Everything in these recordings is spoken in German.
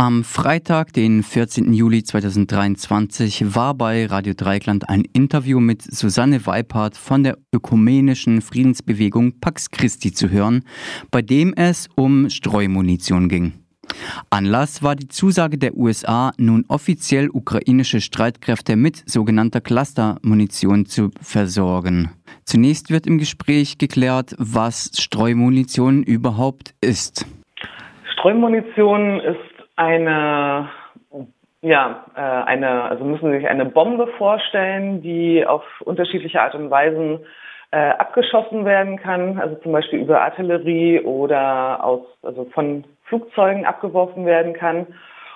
Am Freitag, den 14. Juli 2023, war bei Radio Dreikland ein Interview mit Susanne Weipart von der ökumenischen Friedensbewegung Pax Christi zu hören, bei dem es um Streumunition ging. Anlass war die Zusage der USA, nun offiziell ukrainische Streitkräfte mit sogenannter Clustermunition zu versorgen. Zunächst wird im Gespräch geklärt, was Streumunition überhaupt ist. Streumunition ist eine, ja, äh, eine, also müssen Sie sich eine Bombe vorstellen, die auf unterschiedliche Art und Weisen äh, abgeschossen werden kann, also zum Beispiel über Artillerie oder aus, also von Flugzeugen abgeworfen werden kann.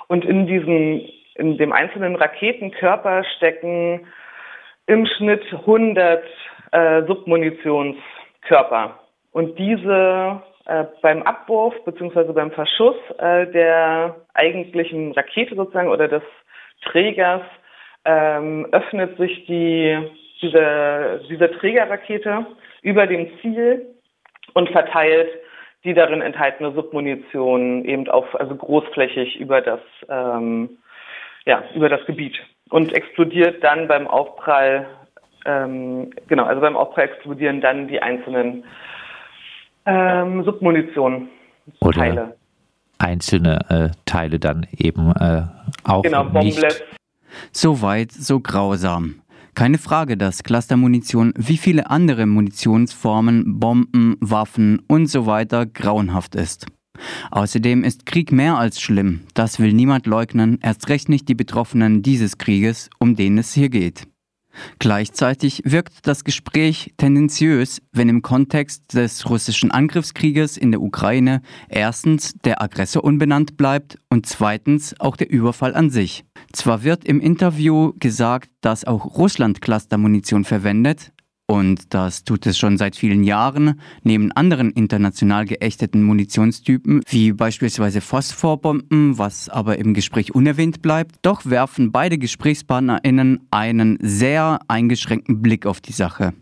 Und in diesem, in dem einzelnen Raketenkörper stecken im Schnitt 100 äh, Submunitionskörper. Und diese äh, beim Abwurf bzw. beim Verschuss äh, der eigentlichen Rakete sozusagen oder des Trägers ähm, öffnet sich die, diese, diese Trägerrakete über dem Ziel und verteilt die darin enthaltene Submunition eben auf, also großflächig über das, ähm, ja, über das Gebiet und explodiert dann beim Aufprall, ähm, genau, also beim Aufprall explodieren dann die einzelnen ähm, Submunition Oder Teile. Einzelne äh, Teile dann eben äh, auch genau, nicht. So weit, so grausam. Keine Frage, dass Clustermunition wie viele andere Munitionsformen, Bomben, Waffen und so weiter grauenhaft ist. Außerdem ist Krieg mehr als schlimm. Das will niemand leugnen, erst recht nicht die Betroffenen dieses Krieges, um den es hier geht. Gleichzeitig wirkt das Gespräch tendenziös, wenn im Kontext des russischen Angriffskrieges in der Ukraine erstens der Aggressor unbenannt bleibt und zweitens auch der Überfall an sich. Zwar wird im Interview gesagt, dass auch Russland Clustermunition verwendet, und das tut es schon seit vielen Jahren, neben anderen international geächteten Munitionstypen, wie beispielsweise Phosphorbomben, was aber im Gespräch unerwähnt bleibt. Doch werfen beide GesprächspartnerInnen einen sehr eingeschränkten Blick auf die Sache.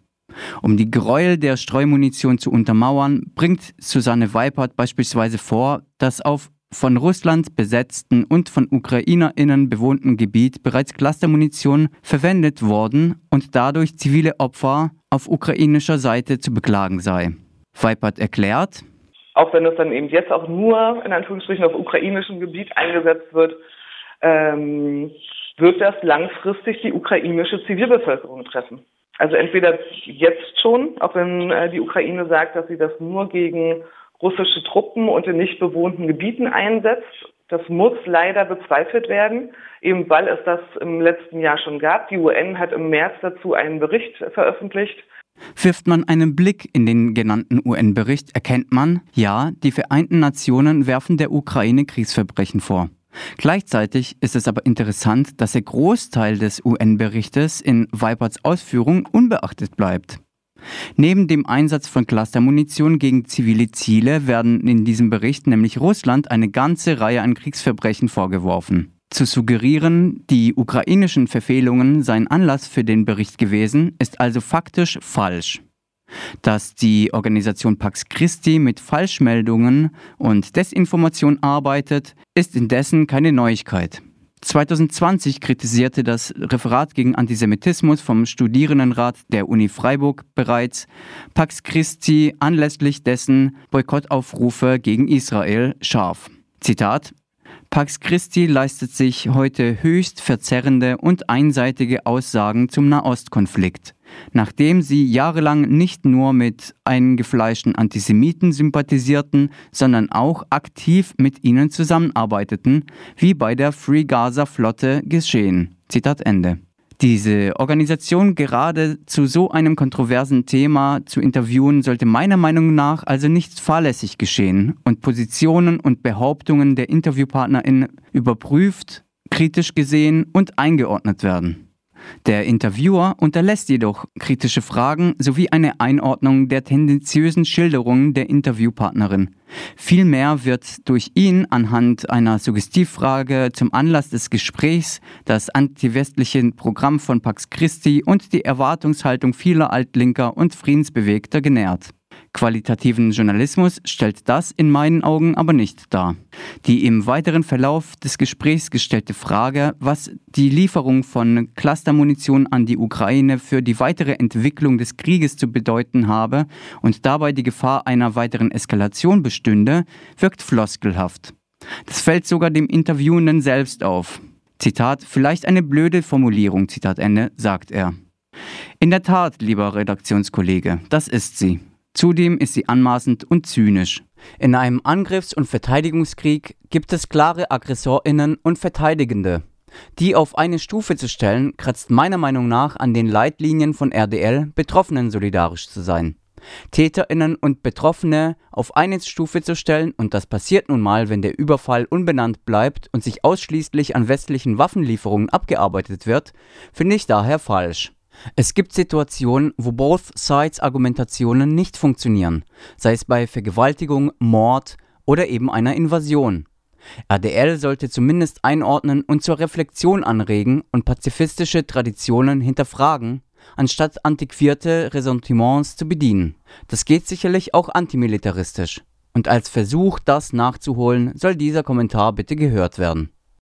Um die Gräuel der Streumunition zu untermauern, bringt Susanne Weipert beispielsweise vor, dass auf von Russland besetzten und von UkrainerInnen bewohnten Gebiet bereits Clustermunition verwendet worden und dadurch zivile Opfer auf ukrainischer Seite zu beklagen sei. Weipert erklärt, auch wenn es dann eben jetzt auch nur in Anführungsstrichen auf ukrainischem Gebiet eingesetzt wird, ähm, wird das langfristig die ukrainische Zivilbevölkerung treffen. Also entweder jetzt schon, auch wenn äh, die Ukraine sagt, dass sie das nur gegen russische Truppen und in nicht bewohnten Gebieten einsetzt. Das muss leider bezweifelt werden, eben weil es das im letzten Jahr schon gab. Die UN hat im März dazu einen Bericht veröffentlicht. Wirft man einen Blick in den genannten UN-Bericht, erkennt man, ja, die Vereinten Nationen werfen der Ukraine Kriegsverbrechen vor. Gleichzeitig ist es aber interessant, dass der Großteil des UN-Berichtes in Weiperts Ausführung unbeachtet bleibt. Neben dem Einsatz von Clustermunition gegen zivile Ziele werden in diesem Bericht nämlich Russland eine ganze Reihe an Kriegsverbrechen vorgeworfen. Zu suggerieren, die ukrainischen Verfehlungen seien Anlass für den Bericht gewesen, ist also faktisch falsch. Dass die Organisation Pax Christi mit Falschmeldungen und Desinformation arbeitet, ist indessen keine Neuigkeit. 2020 kritisierte das Referat gegen Antisemitismus vom Studierendenrat der Uni Freiburg bereits Pax Christi anlässlich dessen Boykottaufrufe gegen Israel scharf. Zitat Pax Christi leistet sich heute höchst verzerrende und einseitige Aussagen zum Nahostkonflikt nachdem sie jahrelang nicht nur mit eingefleischten Antisemiten sympathisierten, sondern auch aktiv mit ihnen zusammenarbeiteten, wie bei der Free Gaza Flotte geschehen. Zitat Ende. Diese Organisation gerade zu so einem kontroversen Thema zu interviewen, sollte meiner Meinung nach also nicht fahrlässig geschehen und Positionen und Behauptungen der Interviewpartnerin überprüft, kritisch gesehen und eingeordnet werden. Der Interviewer unterlässt jedoch kritische Fragen sowie eine Einordnung der tendenziösen Schilderungen der Interviewpartnerin. Vielmehr wird durch ihn anhand einer Suggestivfrage zum Anlass des Gesprächs das antiwestliche Programm von Pax Christi und die Erwartungshaltung vieler Altlinker und Friedensbewegter genährt. Qualitativen Journalismus stellt das in meinen Augen aber nicht dar. Die im weiteren Verlauf des Gesprächs gestellte Frage, was die Lieferung von Clustermunition an die Ukraine für die weitere Entwicklung des Krieges zu bedeuten habe und dabei die Gefahr einer weiteren Eskalation bestünde, wirkt floskelhaft. Das fällt sogar dem Interviewenden selbst auf. Zitat, vielleicht eine blöde Formulierung, Zitat Ende, sagt er. In der Tat, lieber Redaktionskollege, das ist sie. Zudem ist sie anmaßend und zynisch. In einem Angriffs- und Verteidigungskrieg gibt es klare Aggressorinnen und Verteidigende. Die auf eine Stufe zu stellen, kratzt meiner Meinung nach an den Leitlinien von RDL, Betroffenen solidarisch zu sein. Täterinnen und Betroffene auf eine Stufe zu stellen, und das passiert nun mal, wenn der Überfall unbenannt bleibt und sich ausschließlich an westlichen Waffenlieferungen abgearbeitet wird, finde ich daher falsch. Es gibt Situationen, wo both sides Argumentationen nicht funktionieren, sei es bei Vergewaltigung, Mord oder eben einer Invasion. RDL sollte zumindest einordnen und zur Reflexion anregen und pazifistische Traditionen hinterfragen, anstatt antiquierte Ressentiments zu bedienen. Das geht sicherlich auch antimilitaristisch. Und als Versuch, das nachzuholen, soll dieser Kommentar bitte gehört werden.